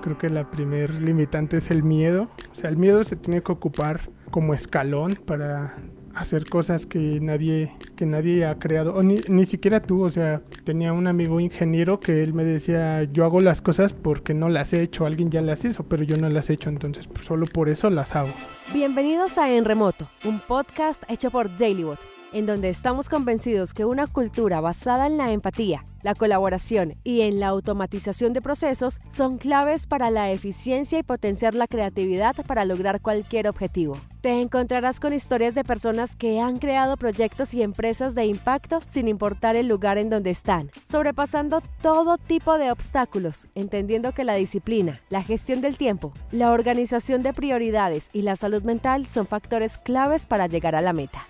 Creo que la primer limitante es el miedo. O sea, el miedo se tiene que ocupar como escalón para hacer cosas que nadie, que nadie ha creado, o ni, ni, siquiera tú, o sea, tenía un amigo ingeniero que él me decía, yo hago las cosas porque no las he hecho, alguien ya las hizo, pero yo no las he hecho, entonces pues, solo por eso las hago. Bienvenidos a En Remoto, un podcast hecho por Dailybot en donde estamos convencidos que una cultura basada en la empatía, la colaboración y en la automatización de procesos son claves para la eficiencia y potenciar la creatividad para lograr cualquier objetivo. Te encontrarás con historias de personas que han creado proyectos y empresas de impacto sin importar el lugar en donde están, sobrepasando todo tipo de obstáculos, entendiendo que la disciplina, la gestión del tiempo, la organización de prioridades y la salud mental son factores claves para llegar a la meta.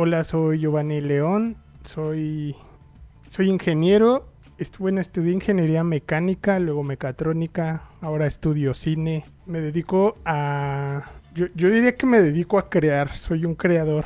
Hola, soy Giovanni León, soy, soy ingeniero, bueno, estudié ingeniería mecánica, luego mecatrónica, ahora estudio cine. Me dedico a... Yo, yo diría que me dedico a crear, soy un creador.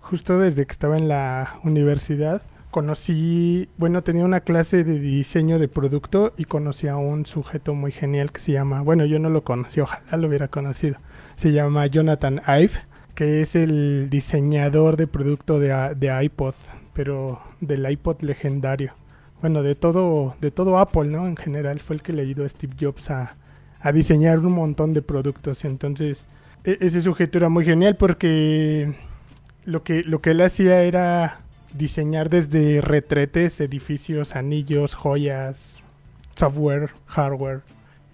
Justo desde que estaba en la universidad conocí, bueno, tenía una clase de diseño de producto y conocí a un sujeto muy genial que se llama, bueno, yo no lo conocí, ojalá lo hubiera conocido. Se llama Jonathan Ive que es el diseñador de producto de, iPod, pero del iPod legendario. Bueno, de todo, de todo Apple, ¿no? En general fue el que le ayudó a Steve Jobs a, diseñar un montón de productos. Entonces, e, ese sujeto era muy genial porque lo que, lo que él hacía era diseñar desde retretes, edificios, anillos, joyas, software, hardware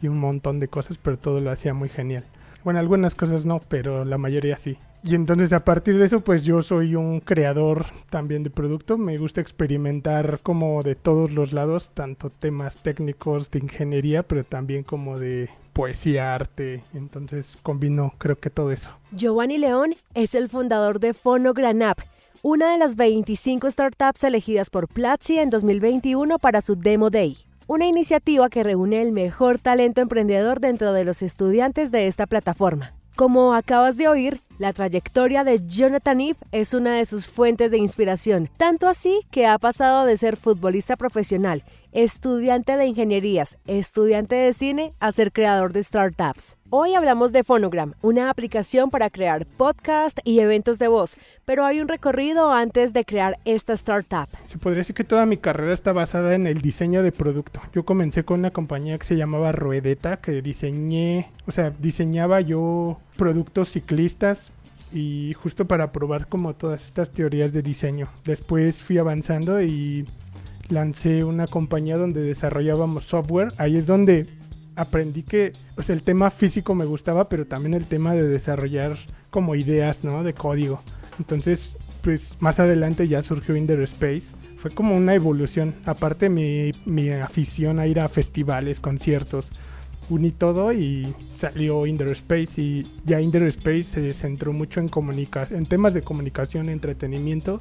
y un montón de cosas, pero todo lo hacía muy genial. Bueno, algunas cosas no, pero la mayoría sí. Y entonces a partir de eso, pues yo soy un creador también de producto. Me gusta experimentar como de todos los lados, tanto temas técnicos de ingeniería, pero también como de poesía, arte. Entonces combino creo que todo eso. Giovanni León es el fundador de Fonogranap, una de las 25 startups elegidas por Platzi en 2021 para su Demo Day una iniciativa que reúne el mejor talento emprendedor dentro de los estudiantes de esta plataforma. Como acabas de oír, la trayectoria de Jonathan Eve es una de sus fuentes de inspiración, tanto así que ha pasado de ser futbolista profesional, estudiante de ingenierías, estudiante de cine, a ser creador de startups. Hoy hablamos de Phonogram, una aplicación para crear podcast y eventos de voz, pero hay un recorrido antes de crear esta startup. Se podría decir que toda mi carrera está basada en el diseño de producto. Yo comencé con una compañía que se llamaba Ruedeta, que diseñé, o sea, diseñaba yo productos ciclistas y justo para probar como todas estas teorías de diseño. Después fui avanzando y lancé una compañía donde desarrollábamos software. Ahí es donde aprendí que o sea, el tema físico me gustaba, pero también el tema de desarrollar como ideas, ¿no? De código. Entonces, pues más adelante ya surgió Space. Fue como una evolución. Aparte mi, mi afición a ir a festivales, conciertos, uní todo y salió Inner Space y ya Inner Space se centró mucho en, en temas de comunicación, entretenimiento,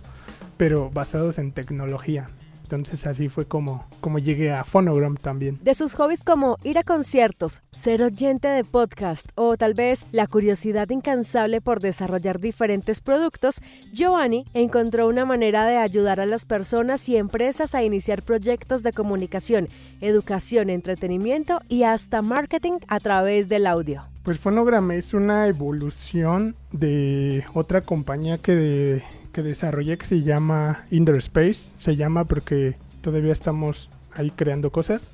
pero basados en tecnología. Entonces así fue como, como llegué a Phonogram también. De sus hobbies como ir a conciertos, ser oyente de podcast o tal vez la curiosidad incansable por desarrollar diferentes productos, Giovanni encontró una manera de ayudar a las personas y empresas a iniciar proyectos de comunicación, educación, entretenimiento y hasta marketing a través del audio. Pues Phonogram es una evolución de otra compañía que de que desarrollé que se llama Space. Se llama porque todavía estamos ahí creando cosas.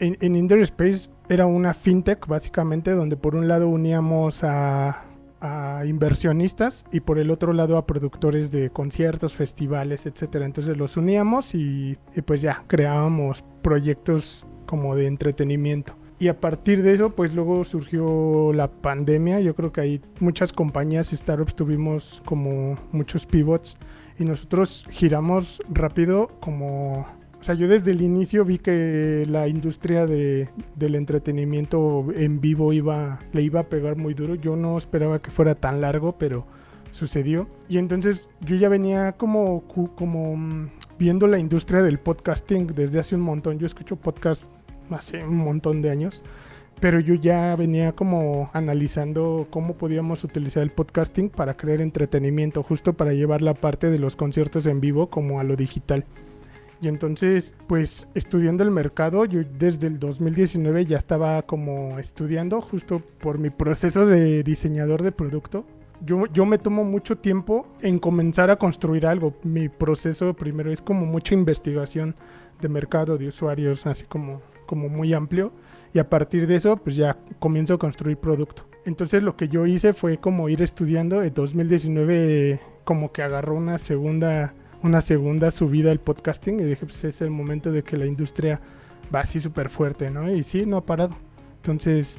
En, en Space era una fintech básicamente donde por un lado uníamos a, inversionistas y por el otro lado a productores de conciertos, festivales, etcétera. Entonces los uníamos y, y pues ya creábamos proyectos como de entretenimiento. Y a partir de eso, pues luego surgió la pandemia. Yo creo que hay muchas compañías y startups tuvimos como muchos pivots y nosotros giramos rápido como... O sea, yo desde el inicio vi que la industria de, del entretenimiento en vivo iba, le iba a pegar muy duro. Yo no esperaba que fuera tan largo, pero sucedió. Y entonces yo ya venía como, como mm, viendo la industria del podcasting desde hace un montón. Yo escucho podcasts hace un montón de años. Pero yo ya venía como analizando cómo podíamos utilizar el podcasting para crear entretenimiento, justo para llevar la parte de los conciertos en vivo como a lo digital. Y entonces, pues estudiando el mercado, yo desde el 2019 ya estaba como estudiando justo por mi proceso de diseñador de producto. Yo, yo me tomo mucho tiempo en comenzar a construir algo. Mi proceso primero es como mucha investigación de mercado, de usuarios, así como, como muy amplio. Y a partir de eso, pues ya comienzo a construir producto. Entonces lo que yo hice fue como ir estudiando. En 2019 como que agarró una segunda una segunda subida al podcasting y dije, pues es el momento de que la industria va así súper fuerte, ¿no? Y sí, no ha parado. Entonces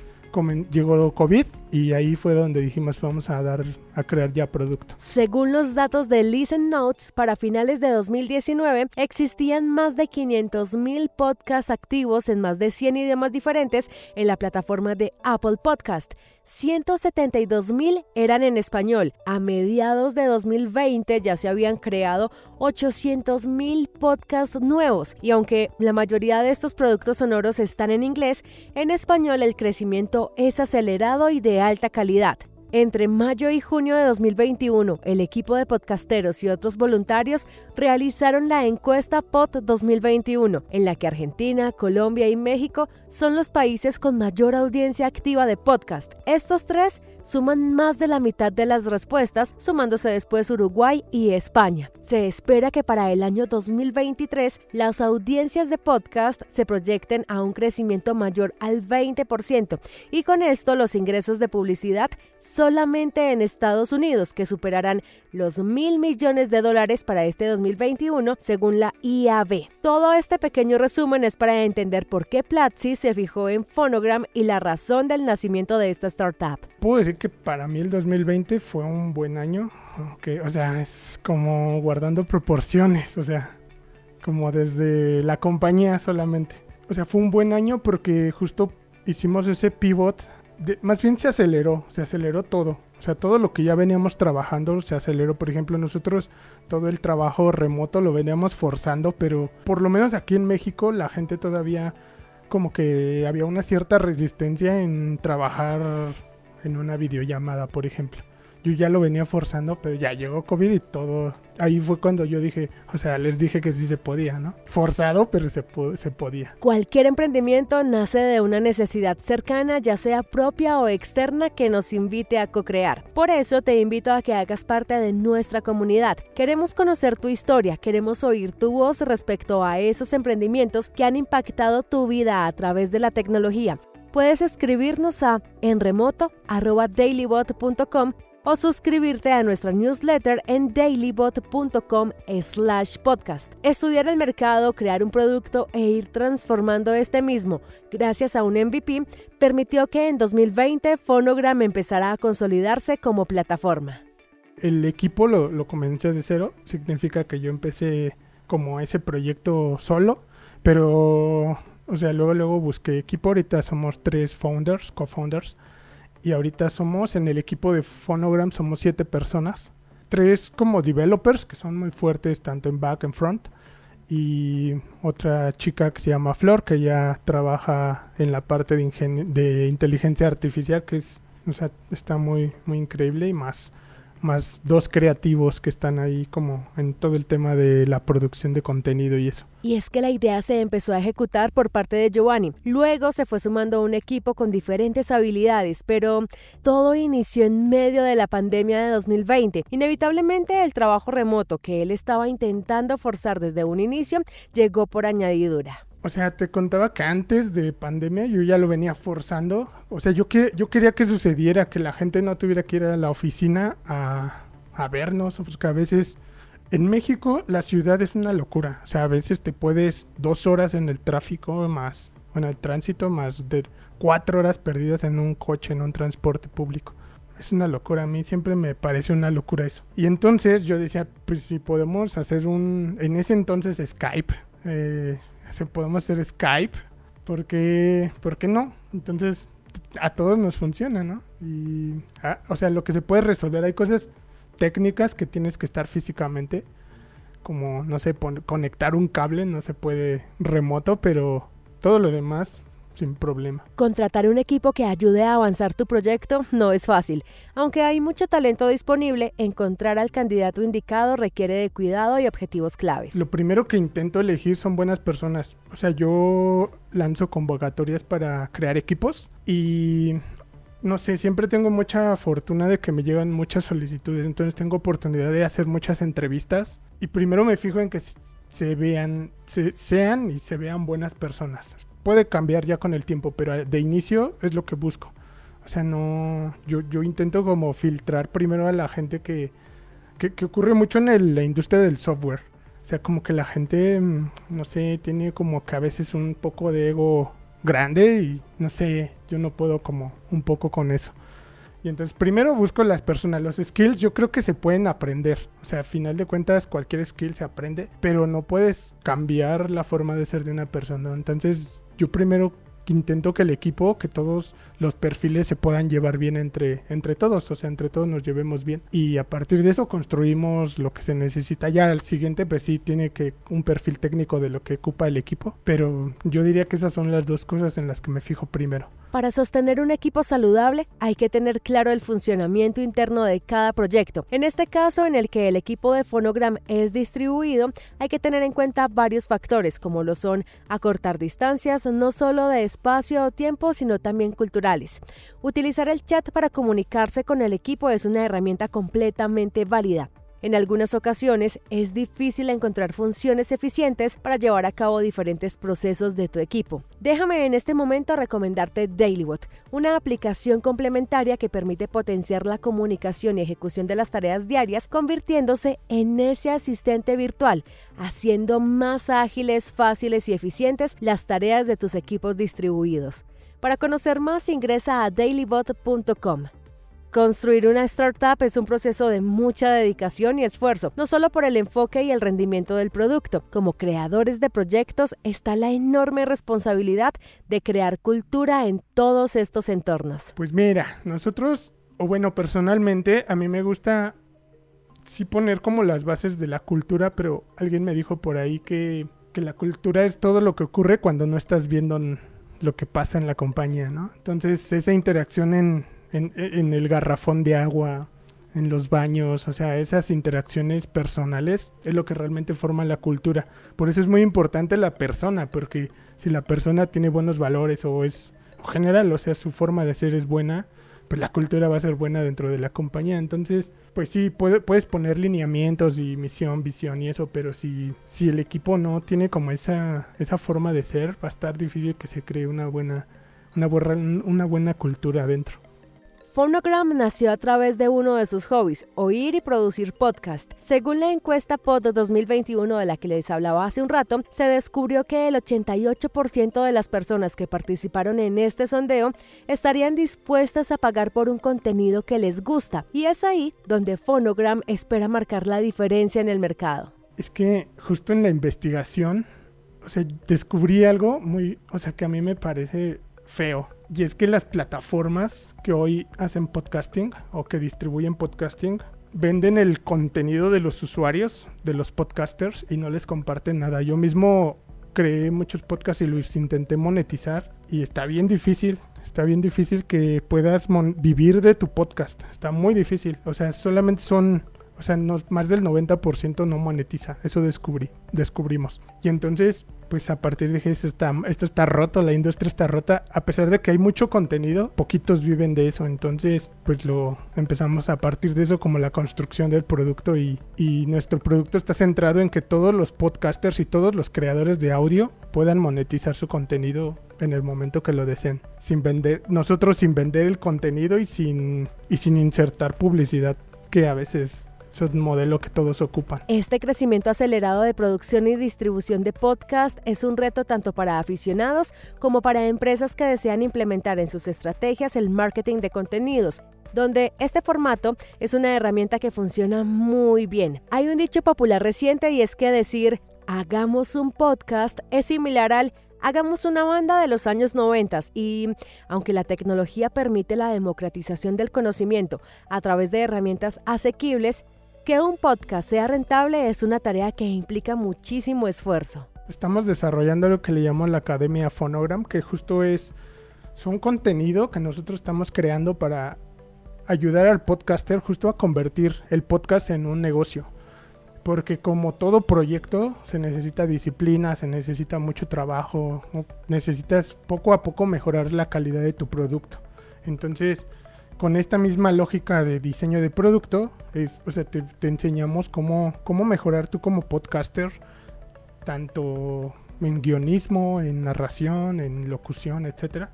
llegó COVID y ahí fue donde dijimos vamos a dar a crear ya producto. Según los datos de Listen Notes, para finales de 2019 existían más de 500.000 podcasts activos en más de 100 idiomas diferentes en la plataforma de Apple Podcast. 172.000 eran en español. A mediados de 2020 ya se habían creado 800.000 podcasts nuevos y aunque la mayoría de estos productos sonoros están en inglés, en español el crecimiento es acelerado y de alta calidad. Entre mayo y junio de 2021, el equipo de podcasteros y otros voluntarios realizaron la encuesta POT 2021, en la que Argentina, Colombia y México son los países con mayor audiencia activa de podcast. Estos tres suman más de la mitad de las respuestas, sumándose después Uruguay y España. Se espera que para el año 2023 las audiencias de podcast se proyecten a un crecimiento mayor al 20% y con esto los ingresos de publicidad solamente en Estados Unidos, que superarán los mil millones de dólares para este 2021 según la IAB. Todo este pequeño resumen es para entender por qué Platzi se fijó en Phonogram y la razón del nacimiento de esta startup que para mí el 2020 fue un buen año. Que, o sea, es como guardando proporciones. O sea, como desde la compañía solamente. O sea, fue un buen año porque justo hicimos ese pivot. más bien se aceleró, se aceleró todo. O sea, todo lo que ya veníamos trabajando se aceleró. Por ejemplo, nosotros todo el trabajo remoto lo veníamos forzando, pero por lo menos aquí en México la gente todavía como que había una cierta resistencia en trabajar en una videollamada, por ejemplo. Yo ya lo venía forzando, pero ya llegó COVID y todo. Ahí fue cuando yo dije, o sea, les dije que sí se podía, ¿no? Forzado, pero se, se podía. Cualquier emprendimiento nace de una necesidad cercana, ya sea propia o externa, que nos invite a co-crear. Por eso te invito a que hagas parte de nuestra comunidad. Queremos conocer tu historia, queremos oír tu voz respecto a esos emprendimientos que han impactado tu vida a través de la tecnología puedes escribirnos a enremoto.dailybot.com o suscribirte a nuestra newsletter en dailybot.com slash podcast. Estudiar el mercado, crear un producto e ir transformando este mismo gracias a un MVP permitió que en 2020 Phonogram empezara a consolidarse como plataforma. El equipo lo, lo comencé de cero, significa que yo empecé como ese proyecto solo, pero o sea, luego, luego busqué equipo. Ahorita somos tres founders, co-founders. Y ahorita somos, en el equipo de Phonogram, somos siete personas. Tres como developers, que son muy fuertes tanto en back en front. Y otra chica que se llama Flor, que ya trabaja en la parte de, de inteligencia artificial, que es, o sea, está muy, muy increíble y más más dos creativos que están ahí como en todo el tema de la producción de contenido y eso. Y es que la idea se empezó a ejecutar por parte de Giovanni. Luego se fue sumando un equipo con diferentes habilidades, pero todo inició en medio de la pandemia de 2020. Inevitablemente el trabajo remoto que él estaba intentando forzar desde un inicio llegó por añadidura. O sea, te contaba que antes de pandemia yo ya lo venía forzando. O sea, yo, que, yo quería que sucediera, que la gente no tuviera que ir a la oficina a, a vernos. Porque a veces en México la ciudad es una locura. O sea, a veces te puedes dos horas en el tráfico más, bueno, el tránsito más de cuatro horas perdidas en un coche, en un transporte público. Es una locura, a mí siempre me parece una locura eso. Y entonces yo decía, pues si podemos hacer un, en ese entonces Skype, eh, podemos hacer Skype, ¿por qué, no? Entonces, a todos nos funciona, ¿no? Y, ah, o sea, lo que se puede resolver, hay cosas técnicas que tienes que estar físicamente, como, no sé, conectar un cable, no se puede remoto, pero todo lo demás sin problema. Contratar un equipo que ayude a avanzar tu proyecto no es fácil. Aunque hay mucho talento disponible, encontrar al candidato indicado requiere de cuidado y objetivos claves. Lo primero que intento elegir son buenas personas. O sea, yo lanzo convocatorias para crear equipos y no sé, siempre tengo mucha fortuna de que me llegan muchas solicitudes, entonces tengo oportunidad de hacer muchas entrevistas y primero me fijo en que se vean, sean y se vean buenas personas. Puede cambiar ya con el tiempo, pero de inicio es lo que busco. O sea, no, yo, yo intento como filtrar primero a la gente que, que, ocurre mucho en la industria del software. O sea, como que la gente, mm, no sé, tiene como que a veces un poco de ego grande y no sé, yo no puedo como un poco con eso. Y entonces primero busco las personas, los skills yo creo que se pueden aprender. O sea, a final de cuentas cualquier skill se aprende, pero no puedes cambiar la forma de ser de una persona. Entonces yo primero intento que el equipo, que todos los perfiles se puedan llevar bien entre, entre todos, o sea, entre todos nos llevemos bien. Y a partir de eso construimos lo que se necesita. Ya al siguiente, pues sí, tiene que un perfil técnico de lo que ocupa el equipo, pero yo diría que esas son las dos cosas en las que me fijo primero. Para sostener un equipo saludable hay que tener claro el funcionamiento interno de cada proyecto. En este caso, en el que el equipo de Phonogram es distribuido, hay que tener en cuenta varios factores como lo son acortar distancias, no solo de espacio o tiempo, sino también culturales. Utilizar el chat para comunicarse con el equipo es una herramienta completamente válida. En algunas ocasiones es difícil encontrar funciones eficientes para llevar a cabo diferentes procesos de tu equipo. Déjame en este momento recomendarte DailyBot, una aplicación complementaria que permite potenciar la comunicación y ejecución de las tareas diarias, convirtiéndose en ese asistente virtual, haciendo más ágiles, fáciles y eficientes las tareas de tus equipos distribuidos. Para conocer más ingresa a dailybot.com. Construir una startup es un proceso de mucha dedicación y esfuerzo, no solo por el enfoque y el rendimiento del producto. Como creadores de proyectos está la enorme responsabilidad de crear cultura en todos estos entornos. Pues mira, nosotros, o bueno, personalmente, a mí me gusta sí poner como las bases de la cultura, pero alguien me dijo por ahí que, que la cultura es todo lo que ocurre cuando no estás viendo lo que pasa en la compañía, ¿no? Entonces esa interacción en, en, el garrafón de agua, en los baños, o sea, esas interacciones personales es lo que realmente forma la cultura. Por eso es muy importante la persona, porque si la persona tiene buenos valores o es general, o sea, su forma de ser es buena, pues la cultura va a ser buena dentro de la compañía. Entonces, pues sí, puedes poner lineamientos y misión, visión y eso, pero si, si el equipo no tiene como esa, esa forma de ser, va a estar difícil que se cree una buena, una, una buena cultura dentro. Phonogram nació a través de uno de sus hobbies, oír y producir podcast. Según la encuesta Pod 2021 de la que les hablaba hace un rato, se descubrió que el 88% de las personas que participaron en este sondeo estarían dispuestas a pagar por un contenido que les gusta. Y es ahí donde Phonogram espera marcar la diferencia en el mercado. Es que justo en la investigación, o sea, descubrí algo muy, o sea, que a mí me parece feo y es que las plataformas que hoy hacen podcasting o que distribuyen podcasting venden el contenido de los usuarios, de los podcasters, y no les comparten nada. Yo mismo creé muchos podcasts y los intenté monetizar y está bien difícil. Está bien difícil que puedas vivir de tu podcast. Está muy difícil. O sea, solamente son o sea, más del 90% no monetiza. Eso descubrí, descubrimos. Y entonces, pues a partir de que esto está, esto está roto, la industria está rota. A pesar de que hay mucho contenido, poquitos viven de eso. Entonces, pues lo empezamos a partir de eso como la construcción del producto. Y, y nuestro producto está centrado en que todos los podcasters y todos los creadores de audio puedan monetizar su contenido en el momento que lo deseen. Sin vender, nosotros sin vender el contenido y sin, y sin insertar publicidad que a veces es un modelo que todos ocupan. Este crecimiento acelerado de producción y distribución de podcast es un reto tanto para aficionados como para empresas que desean implementar en sus estrategias el marketing de contenidos donde este formato es una herramienta que funciona muy bien. Hay un dicho popular reciente y es que decir hagamos un podcast es similar al hagamos una banda de los años 90 y aunque la tecnología permite la democratización del conocimiento a través de herramientas asequibles, que un podcast sea rentable es una tarea que implica muchísimo esfuerzo. estamos desarrollando lo que le llamamos la Academia Phonogram, que justo es, un contenido que nosotros estamos creando para ayudar al podcaster justo a convertir el podcast en un negocio. Porque como todo proyecto se necesita disciplina, se necesita mucho trabajo, necesitas poco a poco mejorar la calidad de tu producto. Entonces, con esta misma lógica de diseño de producto, es, o sea, te, enseñamos cómo, cómo mejorar tú como podcaster, tanto en guionismo, en narración, en locución, etcétera,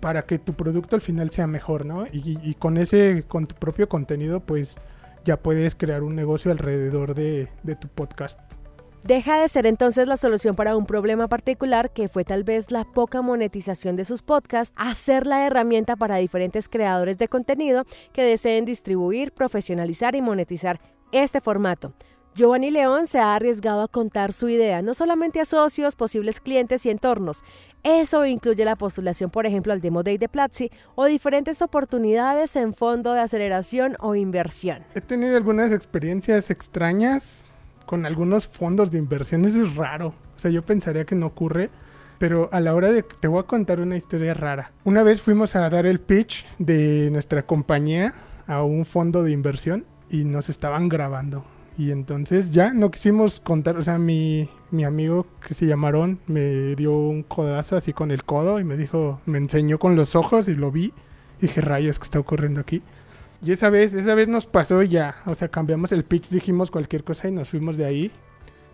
para que tu producto al final sea mejor, ¿no? Y, con ese, con tu propio contenido, pues ya puedes crear un negocio alrededor de, de tu podcast. Deja de ser entonces la solución para un problema particular que fue tal vez la poca monetización de sus podcasts, a ser la herramienta para diferentes creadores de contenido que deseen distribuir, profesionalizar y monetizar este formato. Giovanni León se ha arriesgado a contar su idea no solamente a socios, posibles clientes y entornos. Eso incluye la postulación, por ejemplo, al Demo Day de Platzi o diferentes oportunidades en fondo de aceleración o inversión. He tenido algunas experiencias extrañas con algunos fondos de inversiones es raro. O sea, yo pensaría que no ocurre. Pero a la hora de... Te voy a contar una historia rara. Una vez fuimos a dar el pitch de nuestra compañía a un fondo de inversión y nos estaban grabando. Y entonces ya no quisimos contar, o sea, mi, mi amigo que se llamaron me dio un codazo así con el codo y me dijo, me enseñó con los ojos y lo vi. Y dije, rayos, ¿qué está ocurriendo aquí? Y esa vez, esa vez nos pasó ya. O sea, cambiamos el pitch, dijimos cualquier cosa y nos fuimos de ahí.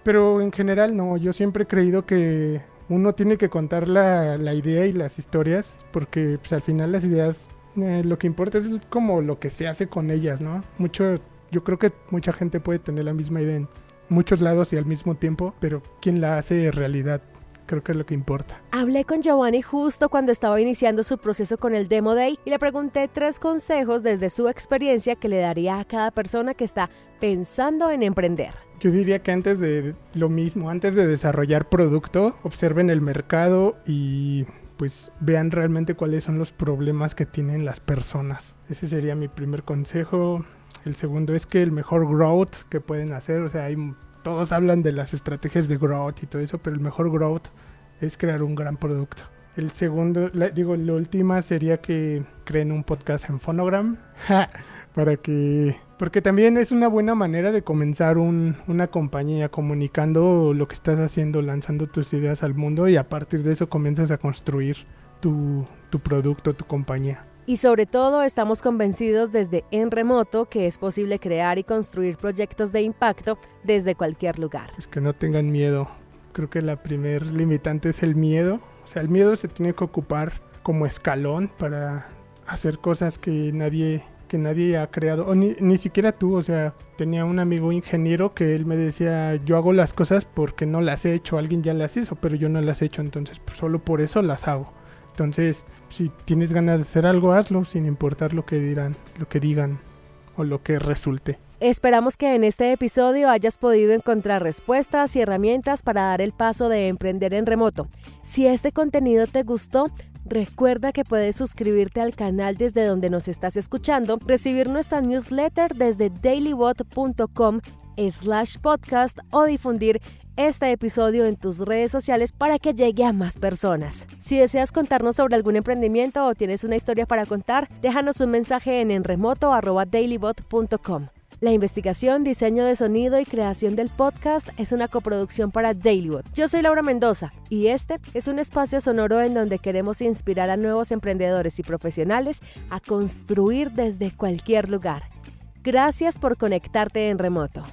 Pero en general no, yo siempre he creído que uno tiene que contar la, la idea y las historias, porque pues, al final las ideas, eh, lo que importa es como lo que se hace con ellas, ¿no? Mucho, yo creo que mucha gente puede tener la misma idea en muchos lados y al mismo tiempo, pero ¿quién la hace realidad? Creo que es lo que importa. Hablé con Giovanni justo cuando estaba iniciando su proceso con el Demo Day y le pregunté tres consejos desde su experiencia que le daría a cada persona que está pensando en emprender. Yo diría que antes de lo mismo, antes de desarrollar producto, observen el mercado y pues vean realmente cuáles son los problemas que tienen las personas. Ese sería mi primer consejo. El segundo es que el mejor growth que pueden hacer, o sea, hay todos hablan de las estrategias de growth y todo eso, pero el mejor growth es crear un gran producto. El segundo, digo, la última sería que creen un podcast en Phonogram. para que. Porque también es una buena manera de comenzar una compañía comunicando lo que estás haciendo, lanzando tus ideas al mundo y a partir de eso comienzas a construir tu producto, tu compañía. Y sobre todo estamos convencidos desde En Remoto que es posible crear y construir proyectos de impacto desde cualquier lugar. Es que no tengan miedo. Creo que la primer limitante es el miedo. O sea, el miedo se tiene que ocupar como escalón para hacer cosas que nadie que nadie ha creado, o ni, ni, siquiera tú, o sea, tenía un amigo ingeniero que él me decía, yo hago las cosas porque no las he hecho, alguien ya las hizo, pero yo no las he hecho, entonces pues, solo por eso las hago. Entonces, si tienes ganas de hacer algo, hazlo sin importar lo que dirán, lo que digan o lo que resulte. Esperamos que en este episodio hayas podido encontrar respuestas y herramientas para dar el paso de emprender en remoto. Si este contenido te gustó, Recuerda que puedes suscribirte al canal desde donde nos estás escuchando, recibir nuestra newsletter desde dailybot.com slash podcast o difundir este episodio en tus redes sociales para que llegue a más personas. Si deseas contarnos sobre algún emprendimiento o tienes una historia para contar, déjanos un mensaje en enremoto.dailybot.com. La investigación, diseño de sonido y creación del podcast es una coproducción para Dailybot. Yo soy Laura Mendoza y este es un espacio sonoro en donde queremos inspirar a nuevos emprendedores y profesionales a construir desde cualquier lugar. Gracias por conectarte en remoto.